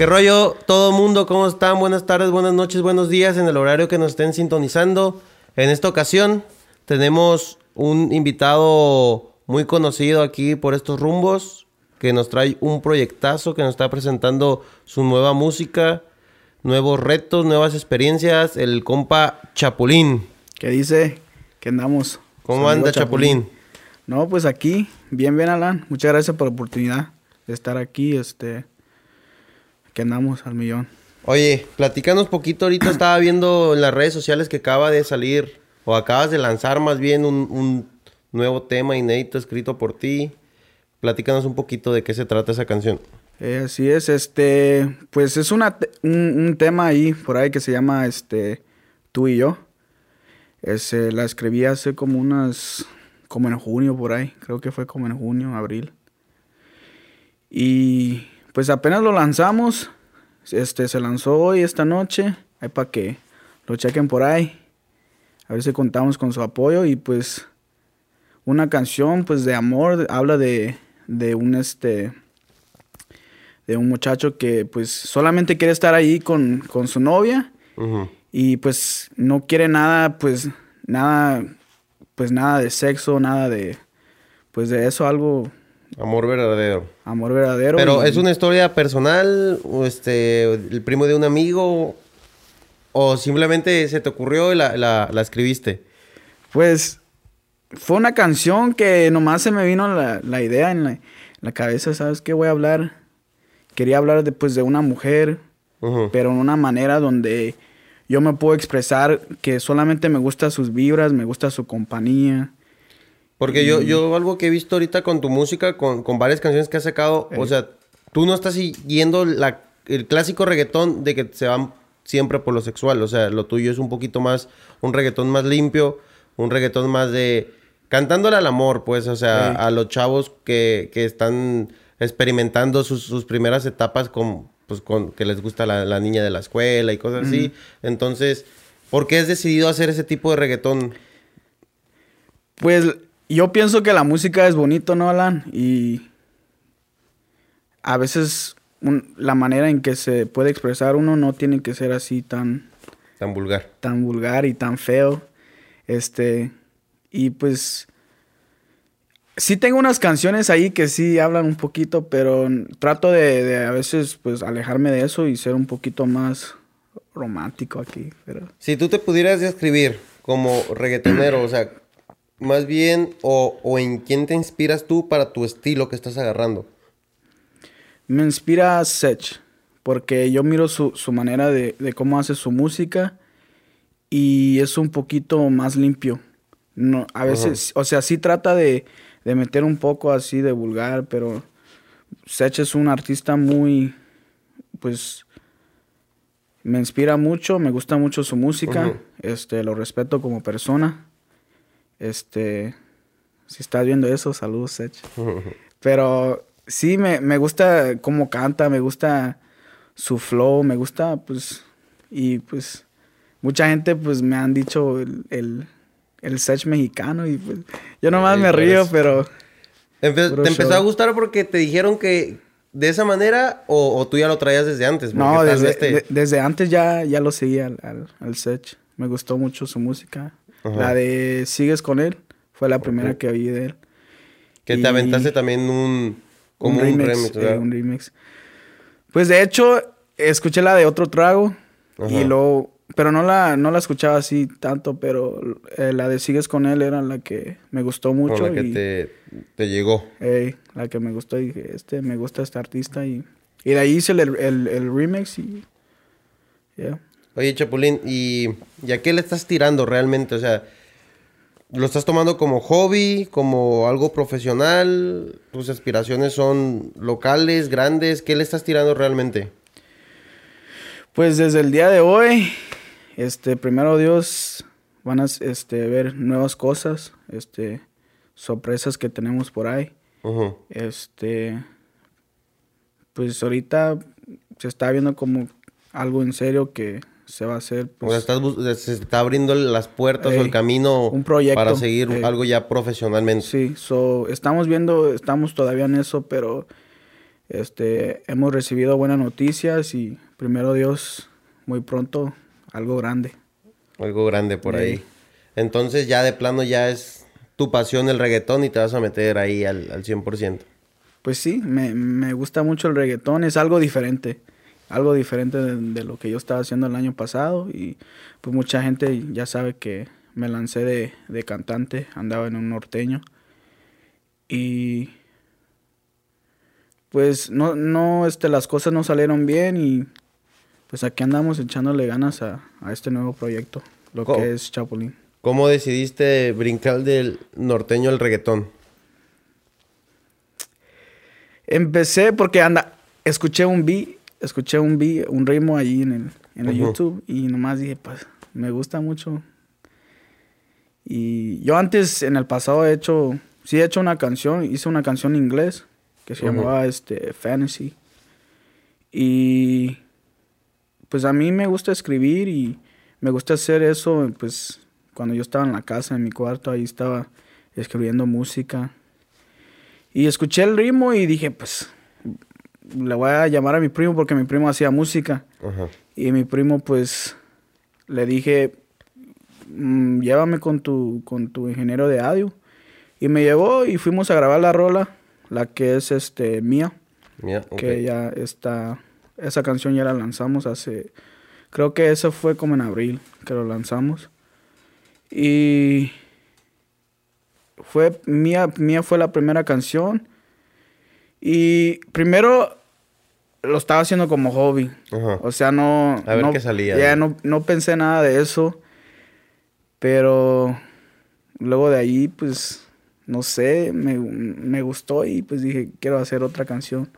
¿Qué rollo todo mundo? ¿Cómo están? Buenas tardes, buenas noches, buenos días en el horario que nos estén sintonizando. En esta ocasión tenemos un invitado muy conocido aquí por estos rumbos que nos trae un proyectazo que nos está presentando su nueva música, nuevos retos, nuevas experiencias, el compa Chapulín. ¿Qué dice? ¿Qué andamos? ¿Cómo anda Chapulín? No, pues aquí, bien, bien, Alan. Muchas gracias por la oportunidad de estar aquí, este, que andamos al millón. Oye, platícanos poquito, ahorita estaba viendo en las redes sociales que acaba de salir, o acabas de lanzar más bien un, nuevo tema inédito escrito por ti. Platícanos un poquito de qué se trata esa canción. Eh, así es, este, pues es una, un, tema ahí por ahí que se llama, este, Tú y yo. Ese, la escribí hace como unas, como en junio por ahí, creo que fue como en junio, abril. Y pues apenas lo lanzamos, este se lanzó hoy, esta noche, ahí para que lo chequen por ahí, a ver si contamos con su apoyo y pues una canción pues de amor, habla de, de un este, de un muchacho que pues solamente quiere estar ahí con, con su novia y pues no quiere nada, pues nada, pues nada de sexo, nada de, pues de eso, algo. Amor verdadero. Amor verdadero. Pero es una historia personal, o este, el primo de un amigo, o simplemente se te ocurrió y la, la, escribiste. Pues fue una canción que nomás se me vino la, la idea en la, la, cabeza, ¿sabes qué voy a hablar? Quería hablar después de una mujer, pero en una manera donde yo me puedo expresar que solamente me gusta sus vibras, me gusta su compañía. Porque yo, yo algo que he visto ahorita con tu música, con, varias canciones que has sacado, o sea, tú no estás siguiendo la, el clásico reggaetón de que se van siempre por lo sexual, o sea, lo tuyo es un poquito más, un reggaetón más limpio, un reggaetón más de... Cantándole al amor, pues, o sea, a los chavos que, que están experimentando sus, sus primeras etapas con, pues con que les gusta la, niña de la escuela y cosas así. Entonces, ¿por qué has decidido hacer ese tipo de reggaetón? Pues yo pienso que la música es bonito, ¿no, Alan? Y a veces la manera en que se puede expresar uno no tiene que ser así tan... Tan vulgar. Tan vulgar y tan feo. Este... Y pues sí tengo unas canciones ahí que sí hablan un poquito, pero trato de, a veces pues alejarme de eso y ser un poquito más romántico aquí. Pero... Si tú te pudieras describir como reggaetonero, o sea, más bien, o, en quién te inspiras tú para tu estilo que estás agarrando. Me inspira Sech, porque yo miro su, manera de, cómo hace su música y es un poquito más limpio. No, a veces, o sea, sí trata de, de meter un poco así de vulgar, pero Sech es un artista muy, pues, me inspira mucho, me gusta mucho su música, este, lo respeto como persona, este, si estás viendo eso, saludos Sech. Pero sí, me, me gusta cómo canta, me gusta su flow, me gusta, pues, y pues, mucha gente, pues, me han dicho el el Sech mexicano y pues yo nomás me río, pero... ¿Te empezó a gustar porque te dijeron que de esa manera o, tú ya lo traías desde antes? No, desde, este desde antes ya, ya lo seguía al, al, Sech. Me gustó mucho su música. La de Sigues con él fue la primera que oí de él. Que te aventaste también un... Como un, remix, un remix. Pues de hecho, escuché la de Otro Trago y luego pero no la, no la escuchaba así tanto, pero eh, la de Sigues con él era la que me gustó mucho. la que te, llegó. la que me gustó y dije, este, me gusta este artista y, y de ahí hice el, el, remix y... Oye, Chapulín, ¿y, ¿y a qué le estás tirando realmente? O sea, ¿lo estás tomando como hobby, como algo profesional? ¿Tus aspiraciones son locales, grandes? ¿Qué le estás tirando realmente? Pues desde el día de hoy este, primero Dios, van a este, ver nuevas cosas, este, sorpresas que tenemos por ahí. Este, pues ahorita se está viendo como algo en serio que se va a hacer. Pues, se está abriendo las puertas o el camino un proyecto, para seguir algo ya profesionalmente. Sí, so, estamos viendo, estamos todavía en eso, pero Este, hemos recibido buenas noticias y primero Dios, muy pronto, algo grande. Algo grande por ahí. Entonces ya de plano ya es tu pasión el reggaetón y te vas a meter ahí al, al 100%. Pues sí, me, me, gusta mucho el reggaetón, es algo diferente, algo diferente de, lo que yo estaba haciendo el año pasado y pues mucha gente ya sabe que me lancé de, de cantante, andaba en un norteño y pues no, no, este, las cosas no salieron bien y pues aquí andamos echándole ganas a, a este nuevo proyecto, lo que es Chapulín. ¿Cómo decidiste brincar del norteño al reggaetón? Empecé porque anda, escuché un beat, escuché un beat, un ritmo ahí en el, en YouTube y nomás dije, pues, me gusta mucho. Y yo antes, en el pasado, he hecho, sí he hecho una canción, hice una canción en inglés que se llamaba este, Fantasy. Y pues a mí me gusta escribir y me gusta hacer eso, pues cuando yo estaba en la casa, en mi cuarto, ahí estaba escribiendo música. Y escuché el ritmo y dije, pues, le voy a llamar a mi primo porque mi primo hacía música. Y mi primo, pues, le dije, mm, llévame con tu, con tu ingeniero de audio. Y me llevó y fuimos a grabar la rola, la que es este mía. Que ya está, esa canción ya la lanzamos hace, creo que eso fue como en abril que lo lanzamos. Y fue mía, mía fue la primera canción. Y primero lo estaba haciendo como hobby. O sea, no. A ver no, qué salía. Ya no, no pensé nada de eso. Pero luego de ahí, pues, no sé, me, me, gustó y pues dije, quiero hacer otra canción.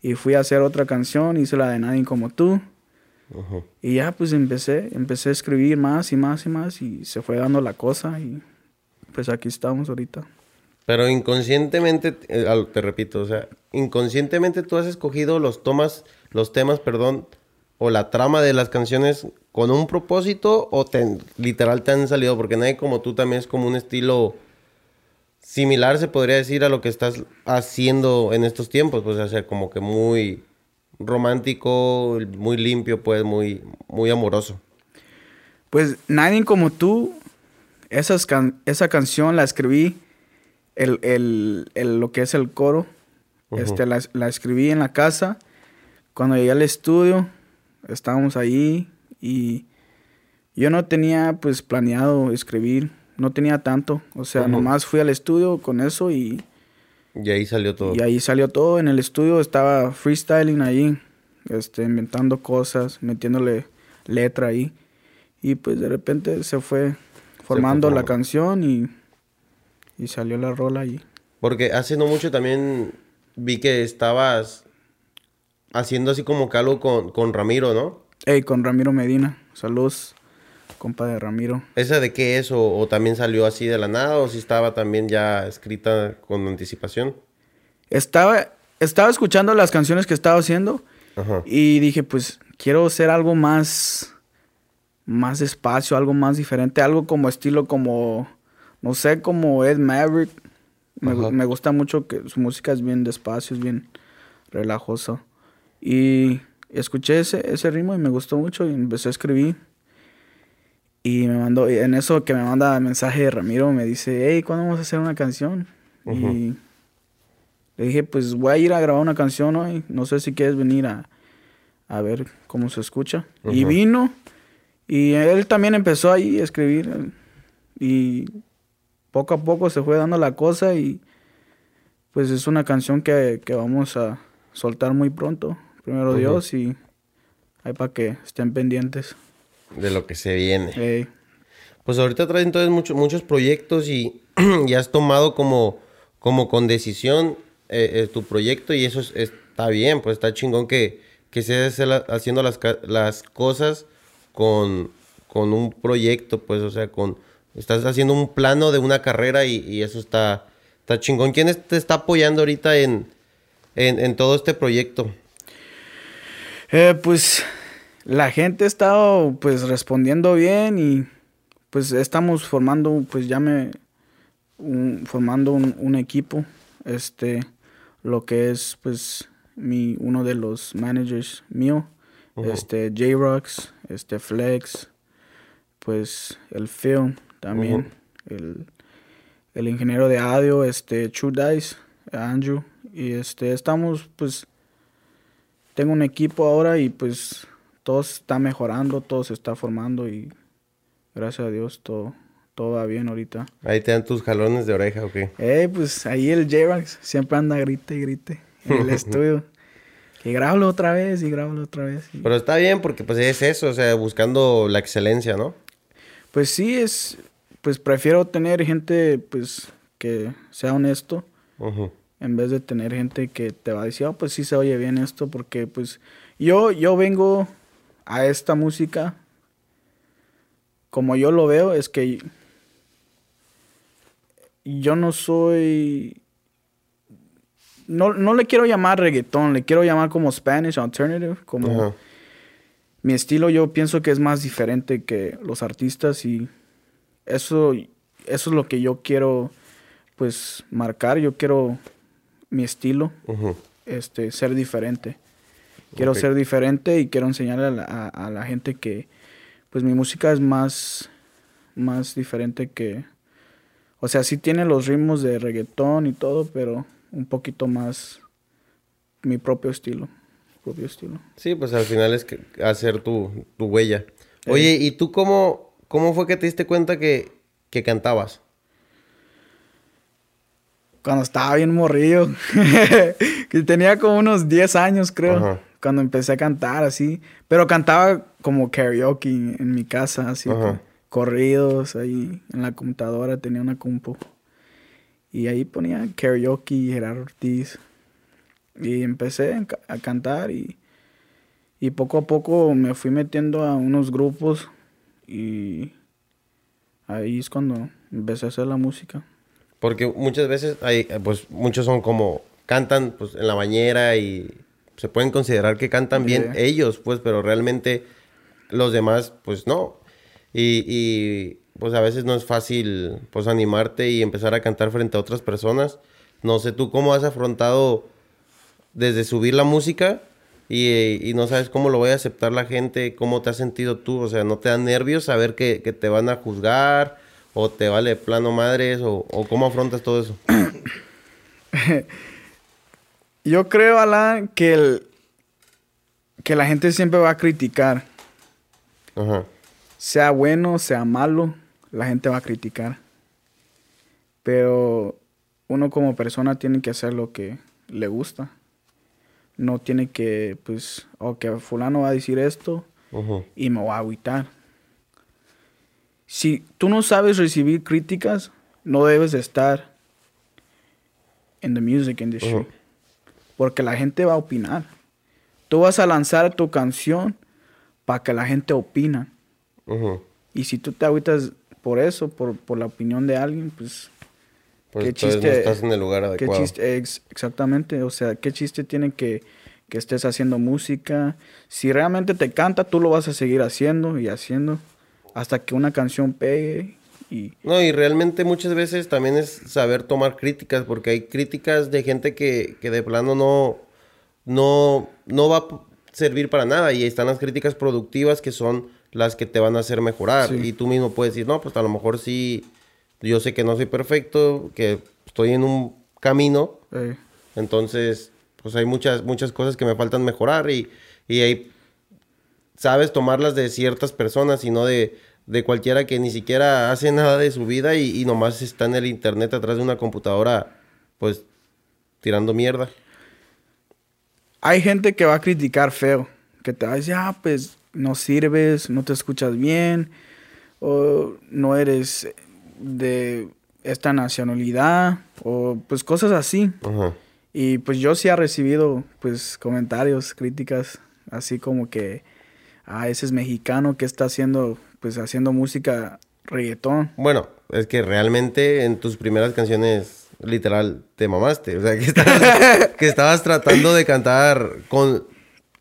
Y fui a hacer otra canción, hice la de Nadie como tú. Y ya pues empecé, empecé a escribir más y más y más y se fue dando la cosa y pues aquí estamos ahorita. Pero inconscientemente, eh, te repito, o sea, inconscientemente tú has escogido los tomas, los temas, perdón, o la trama de las canciones con un propósito o te, literal te han salido, porque nadie como tú también es como un estilo similar, se podría decir, a lo que estás haciendo en estos tiempos, pues, o sea, como que muy romántico, muy limpio, pues, muy, muy amoroso. Pues nadie como tú, esas esa canción la escribí, el, el, el, lo que es el coro, este, la, la, escribí en la casa. Cuando llegué al estudio, estábamos ahí y yo no tenía pues planeado escribir, no tenía tanto, o sea, nomás fui al estudio con eso y y ahí salió todo. Y ahí salió todo. En el estudio estaba freestyling ahí, este, inventando cosas, metiéndole letra ahí. Y pues de repente se fue formando la canción y, y salió la rola ahí. Porque hace no mucho también vi que estabas haciendo así como que con, con Ramiro, ¿no? Ey, con Ramiro Medina. Saludos compa de Ramiro. ¿Esa de qué es? ¿O, también salió así de la nada? ¿O si estaba también ya escrita con anticipación? Estaba, estaba escuchando las canciones que estaba haciendo y dije, pues quiero hacer algo más, más despacio, algo más diferente, algo como estilo como, no sé, como Ed Maverick. Me, me gusta mucho que su música es bien despacio, es bien relajoso. Y escuché ese, ese ritmo y me gustó mucho y empecé a escribir. Y me mandó, en eso que me manda mensaje de Ramiro, me dice, hey, ¿cuándo vamos a hacer una canción? Y le dije, pues voy a ir a grabar una canción hoy, no sé si quieres venir a, a ver cómo se escucha. Y vino, y él también empezó ahí a escribir, y poco a poco se fue dando la cosa, y pues es una canción que, que vamos a soltar muy pronto, primero Dios, y ahí para que estén pendientes. De lo que se viene. Pues ahorita traes entonces muchos muchos proyectos y, ya has tomado como, como con decisión eh, eh, tu proyecto y eso está bien, pues está chingón que, que estés haciendo las, las cosas con, con un proyecto, pues, o sea, con estás haciendo un plano de una carrera y, eso está, está chingón. ¿Quién te está apoyando ahorita en, en, todo este proyecto? Eh, pues la gente ha estado pues respondiendo bien y pues estamos formando pues ya me formando un, equipo este lo que es pues mi, uno de los managers mío, este J-Rocks, este Flex, pues el Film también, el, el, ingeniero de audio, este True Dice, Andrew, y este estamos pues tengo un equipo ahora y pues todo está mejorando, todo se está formando y gracias a Dios todo, todo va bien ahorita. Ahí te dan tus jalones de oreja, ¿o qué? Eh, pues ahí el j siempre anda grite y grite en el estudio. Y grábalo otra vez y grábalo otra vez. Pero está bien porque pues es eso, o sea, buscando la excelencia, ¿no? Pues sí, es, pues prefiero tener gente, pues, que sea honesto. En vez de tener gente que te va a decir, oh, pues sí se oye bien esto, porque pues yo, yo vengo a esta música, como yo lo veo, es que yo no soy... No, no le quiero llamar reggaetón, le quiero llamar como Spanish Alternative, como... Mi estilo. Yo pienso que es más diferente que los artistas y eso, eso es lo que yo quiero pues marcar, yo quiero mi estilo, este, ser diferente. Quiero ser diferente y quiero enseñarle a la, a, la, gente que pues mi música es más, más diferente que... O sea, sí tiene los ritmos de reggaetón y todo, pero un poquito más mi propio estilo. Propio estilo. Sí, pues al final es que hacer tu, tu huella. Oye, ¿y tú cómo, cómo fue que te diste cuenta que, que cantabas? cuando estaba bien morrido. que tenía como unos 10 años, creo. Cuando empecé a cantar así. Pero cantaba como karaoke en mi casa, así. Corridos ahí en la computadora, tenía una compu. Y ahí ponía karaoke, Gerardo Ortiz. Y empecé a cantar y, y poco a poco me fui metiendo a unos grupos y ahí es cuando empecé a hacer la música. Porque muchas veces hay, pues muchos son como, cantan pues en la bañera y se pueden considerar que cantan bien ellos, pues, pero realmente los demás, pues no. Y, y, pues a veces no es fácil, pues, animarte y empezar a cantar frente a otras personas. No sé tú cómo has afrontado desde subir la música y, y, no sabes cómo lo voy a aceptar la gente, cómo te has sentido tú, o sea, no te dan nervios saber que, que te van a juzgar ¿O te vale plano madres? ¿O, cómo afrontas todo eso? Yo creo, Alan, que, el, que la gente siempre va a criticar. Ajá. Sea bueno, sea malo, la gente va a criticar. Pero uno como persona tiene que hacer lo que le gusta. No tiene que, pues, o que fulano va a decir esto y me va a agüitar si tú no sabes recibir críticas, no debes estar en the music industry. Porque la gente va a opinar. Tú vas a lanzar tu canción para que la gente opina. Y si tú te agüitas por eso, por, la opinión de alguien, pues... pues qué chiste, no estás en el lugar adecuado. exactamente. O sea, qué chiste tiene que, que estés haciendo música. Si realmente te canta, tú lo vas a seguir haciendo y haciendo hasta que una canción pegue y... No, y realmente muchas veces también es saber tomar críticas, porque hay críticas de gente que, que de plano no, no, no va a servir para nada, y están las críticas productivas que son las que te van a hacer mejorar, y tú mismo puedes decir, no, pues a lo mejor sí, yo sé que no soy perfecto, que estoy en un camino, entonces, pues hay muchas, muchas cosas que me faltan mejorar, y, y hay sabes tomarlas de ciertas personas y no de, de cualquiera que ni siquiera hace nada de su vida y, nomás está en el internet atrás de una computadora, pues tirando mierda. Hay gente que va a criticar feo, que te va a decir, ah, pues no sirves, no te escuchas bien, o no eres de esta nacionalidad, o pues cosas así. Y pues yo sí he recibido pues comentarios, críticas, así como que ah, ese es mexicano que está haciendo, pues haciendo música reggaetón. Bueno, es que realmente en tus primeras canciones, literal, te mamaste. O sea, que estabas, que estabas tratando de cantar con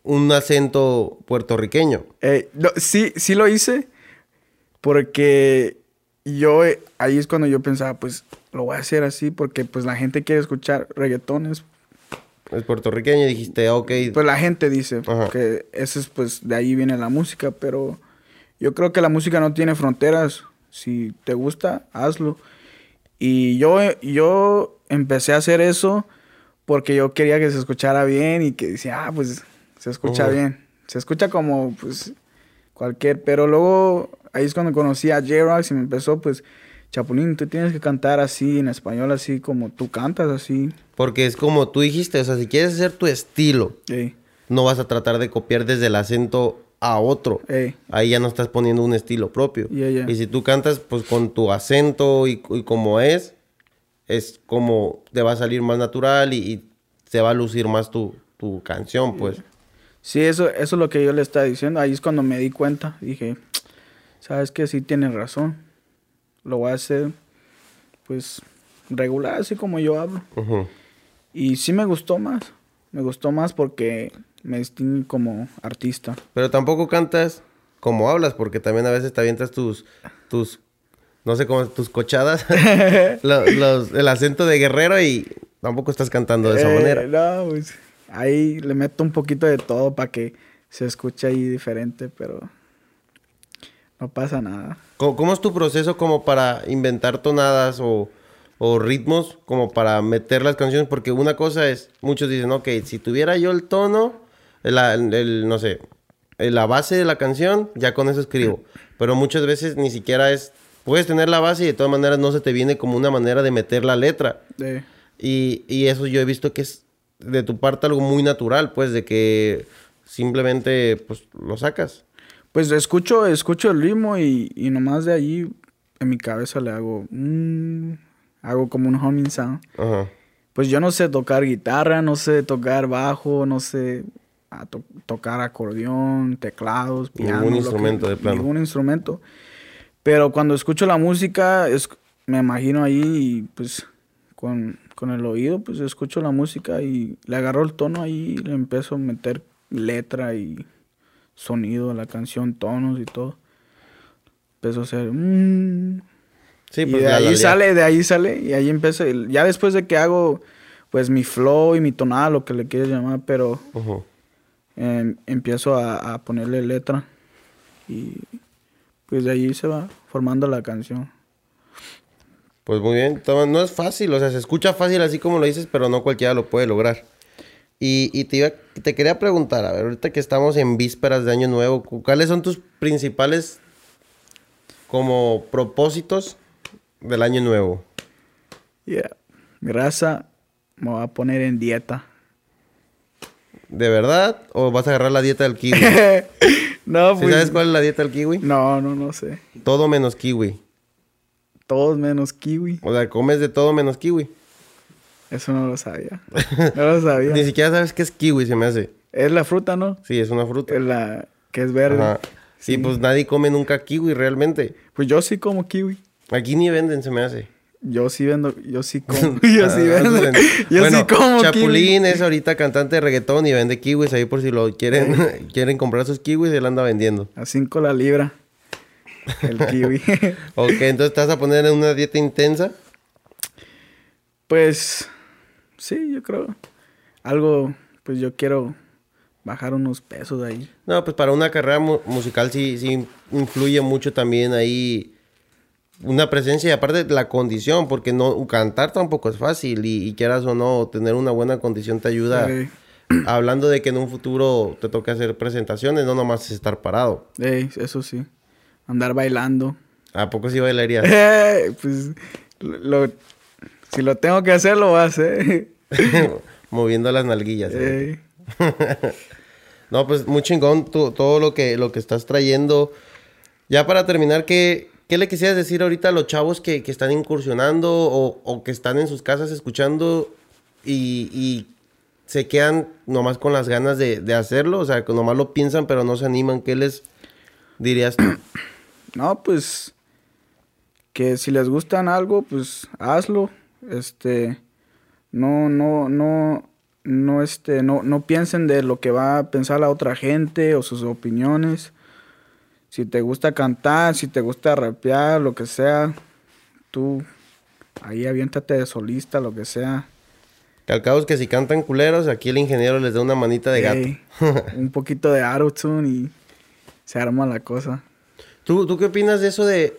un acento puertorriqueño. Eh, sí, sí lo hice, porque yo, eh, ahí es cuando yo pensaba, pues lo voy a hacer así, porque pues la gente quiere escuchar reggaetones Es puertorriqueño y dijiste, ok. Pues la gente dice que ese es, pues, de ahí viene la música, pero yo creo que la música no tiene fronteras. Si te gusta, hazlo. Y yo, yo empecé a hacer eso porque yo quería que se escuchara bien y que decía, ah, pues se escucha bien. Se escucha como, pues, cualquier. Pero luego, ahí es cuando conocí a J-Rox y me empezó, pues, Chapulín, tú tienes que cantar así, en español, así como tú cantas, así. Porque es como tú dijiste, o sea, si quieres hacer tu estilo, no vas a tratar de copiar desde el acento a otro. Ahí ya no estás poniendo un estilo propio. Y si tú cantas, pues, con tu acento y, como es, es como te va a salir más natural y, se va a lucir más tu, tu canción, pues. Sí, eso, eso es lo que yo le estaba diciendo. Ahí es cuando me di cuenta. Dije, ¿sabes qué? Sí tienes razón lo voy a hacer pues regular, así como yo hablo. Y sí me gustó más, me gustó más porque me distingue como artista. Pero tampoco cantas como hablas, porque también a veces te avientas tus, tus no sé cómo, tus cochadas, el acento de guerrero y tampoco estás cantando de esa eh, manera. No, pues ahí le meto un poquito de todo para que se escuche ahí diferente, pero no pasa nada. ¿Cómo, es tu proceso como para inventar tonadas o, ritmos como para meter las canciones? Porque una cosa es, muchos dicen, ok, si tuviera yo el tono, el, no sé, la base de la canción, ya con eso escribo. Pero muchas veces ni siquiera es, puedes tener la base y de todas maneras no se te viene como una manera de meter la letra. Y, y eso yo he visto que es de tu parte algo muy natural, pues, de que simplemente pues lo sacas. Pues escucho, escucho el ritmo y, y nomás de ahí en mi cabeza le hago hago como un humming sound. Pues yo no sé tocar guitarra, no sé tocar bajo, no sé tocar acordeón, teclados, piano. Ningún instrumento de plano. Ningún instrumento. Pero cuando escucho la música, es, me imagino ahí y pues con, con el oído, pues escucho la música y le agarro el tono ahí y le empiezo a meter letra y sonido, la canción, tonos y todo. Empezó a ser... Mm. Sí, pues y de ahí sale, de ahí sale, y ahí empezó. Ya después de que hago, pues, mi flow y mi tonada, lo que le quieras llamar, pero em, empiezo a, ponerle letra. Y pues de ahí se va formando la canción. Pues muy bien, no es fácil, o sea, se escucha fácil así como lo dices, pero no cualquiera lo puede lograr. Y, te, te quería preguntar, a ver, ahorita que estamos en vísperas de Año Nuevo, ¿cuáles son tus principales como propósitos del Año Nuevo? Yeah. Mi raza me va a poner en dieta. ¿De verdad? ¿O vas a agarrar la dieta del kiwi? no, pues... ¿Sabes cuál es la dieta del kiwi? No, no, no sé. Todo menos kiwi. Todo menos kiwi. O sea, comes de todo menos kiwi. Eso no lo sabía. No lo sabía. Ni siquiera sabes qué es kiwi, se me hace. Es la fruta, ¿no? Sí, es una fruta. Es la que es verde. Sí, pues nadie come nunca kiwi realmente. Pues yo sí como kiwi. Aquí ni venden, se me hace. Yo sí vendo, yo sí como. yo sí ah, vendo. yo bueno, sí como Chapulín es ahorita cantante de reggaetón y vende kiwis ahí por si lo quieren, quieren comprar sus kiwis, él anda vendiendo. A 5 la libra. El kiwi. ok, entonces vas a poner en una dieta intensa. Pues Sí, yo creo. Algo, pues yo quiero bajar unos pesos de ahí. No, pues para una carrera musical sí, sí influye mucho también ahí una presencia y aparte la condición, porque no cantar tampoco es fácil y, quieras o no, tener una buena condición te ayuda. Hablando de que en un futuro te toque hacer presentaciones, no nomás es estar parado. eso sí. Andar bailando. ¿A poco sí bailarías? pues lo, si lo tengo que hacer, lo voy a hacer. Moviendo las nalguillas. ¿eh? no, pues muy chingón todo lo que, lo que estás trayendo. Ya para terminar, ¿qué, qué le quisieras decir ahorita a los chavos que, están incursionando o, que están en sus casas escuchando y, se quedan nomás con las ganas de, de, hacerlo? O sea, que nomás lo piensan pero no se animan. ¿Qué les dirías tú? No, pues que si les gustan algo, pues hazlo este, no, no, no, no, este, no, no piensen de lo que va a pensar la otra gente o sus opiniones. Si te gusta cantar, si te gusta rapear, lo que sea, tú ahí aviéntate de solista, lo que sea. Que al cabo es que si cantan culeros, aquí el ingeniero les da una manita de gato. un poquito de autotune y se arma la cosa. ¿Tú, ¿Tú qué opinas de eso de...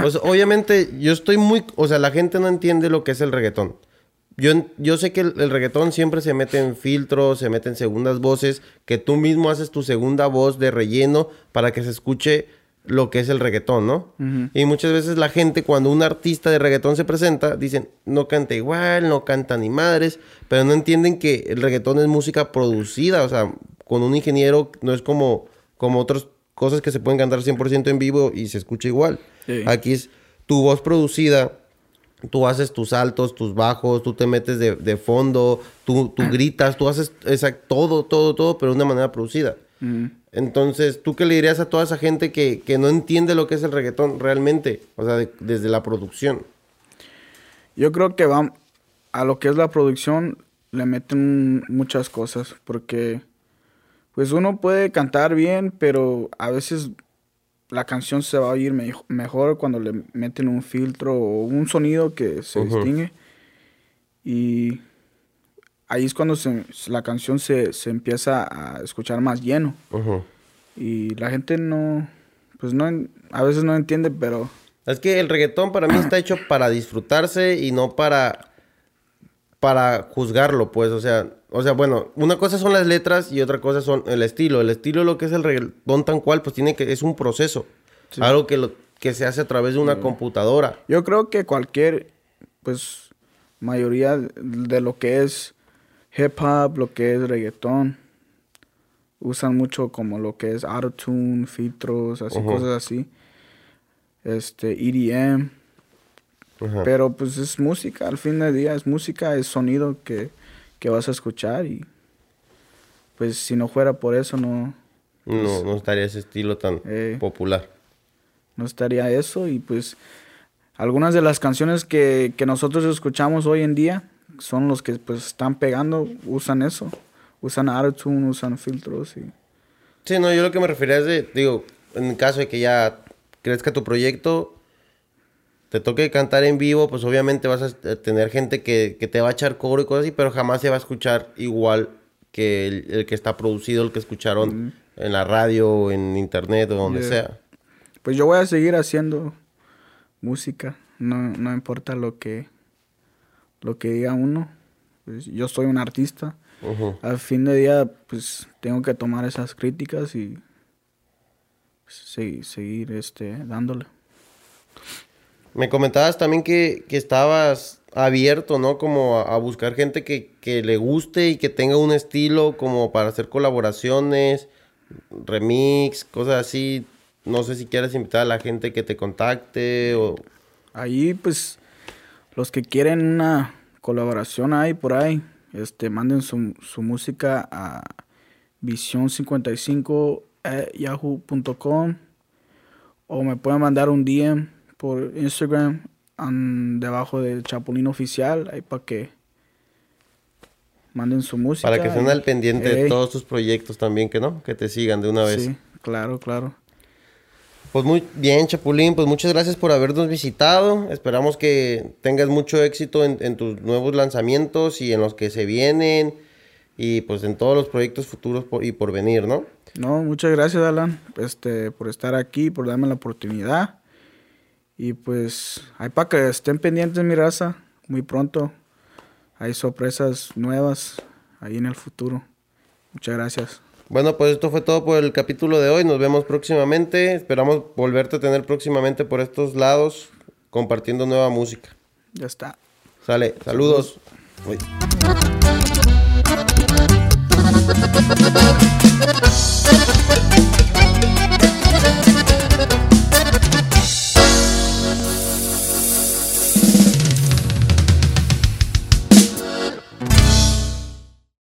Pues obviamente yo estoy muy... O sea, la gente no entiende lo que es el reggaetón. Yo, yo sé que el, reggaetón siempre se mete en filtros, se mete en segundas voces, que tú mismo haces tu segunda voz de relleno para que se escuche lo que es el reggaetón, ¿no? Y muchas veces la gente, cuando un artista de reggaetón se presenta, dicen, no canta igual, no canta ni madres, pero no entienden que el reggaetón es música producida, o sea, con un ingeniero no es como, como otras cosas que se pueden cantar 100% en vivo y se escucha igual. Aquí es tu voz producida, tú haces tus altos, tus bajos, tú te metes de, fondo, tú, tú, gritas, tú haces esa, todo, todo, todo, pero de una manera producida. Entonces, ¿tú qué le dirías a toda esa gente que, no entiende lo que es el reggaetón realmente? O sea, desde la producción. Yo creo que va a lo que es la producción, le meten muchas cosas, porque pues uno puede cantar bien, pero a veces la canción se va a oír mejor cuando le meten un filtro o un sonido que se distingue. Y ahí es cuando la canción se, empieza a escuchar más lleno. Y la gente no, pues no, a veces no entiende, pero... Es que el reggaetón para mí está hecho para disfrutarse y no para, para juzgarlo, pues, o sea, o sea, bueno, una cosa son las letras y otra cosa son el estilo. El estilo, lo que es el reggaetón tan cual, pues tiene que, es un proceso. Algo que, lo, que se hace a través de una computadora. Yo creo que cualquier, pues, mayoría de lo que es hip hop, lo que es reggaetón, usan mucho como lo que es autotune, filtros, así, cosas así. Este, EDM. Pero pues es música, al fin del día es música, es sonido que, vas a escuchar y pues si no fuera por eso no... no, pues, no estaría ese estilo tan eh, popular. No estaría eso y pues algunas de las canciones que, que nosotros escuchamos hoy en día son los que pues están pegando, usan eso usan autotune, usan filtros y... Sí, no, yo lo que me refería es de, digo, en caso de que ya crezca tu proyecto, te toque cantar en vivo, pues obviamente vas a tener gente que, te va a echar coro y cosas así, pero jamás se va a escuchar igual que el, que está producido, el que escucharon en la radio, o en internet o donde sea. Pues yo voy a seguir haciendo música, no, no importa lo que, lo que diga uno. Pues yo soy un artista al fin de día, pues tengo que tomar esas críticas y seguir, este, dándole. Me comentabas también que, estabas abierto, ¿no? Como a, buscar gente que, le guste y que tenga un estilo como para hacer colaboraciones, remix, cosas así. No sé si quieres invitar a la gente que te contacte o... Ahí, pues, los que quieren una colaboración hay por ahí este, manden su, su música a visión55 yahoo.com o me pueden mandar un DM por Instagram debajo del Chapulín Oficial, ahí para que manden su música. Para que estén al pendiente de todos tus proyectos también, que no, que te sigan de una vez. Sí, claro, claro. Pues muy bien, Chapulín, pues muchas gracias por habernos visitado. Esperamos que tengas mucho éxito en, tus nuevos lanzamientos y en los que se vienen y pues en todos los proyectos futuros y por venir, ¿no? No, muchas gracias, Alan, este, por estar aquí, por darme la oportunidad. Y pues, hay para que estén pendientes, mi raza, muy pronto. Hay sorpresas nuevas ahí en el futuro. Muchas gracias. Bueno, pues esto fue todo por el capítulo de hoy. Nos vemos próximamente. Esperamos volverte a tener próximamente por estos lados compartiendo nueva música. Ya está. Sale, saludos. saludos.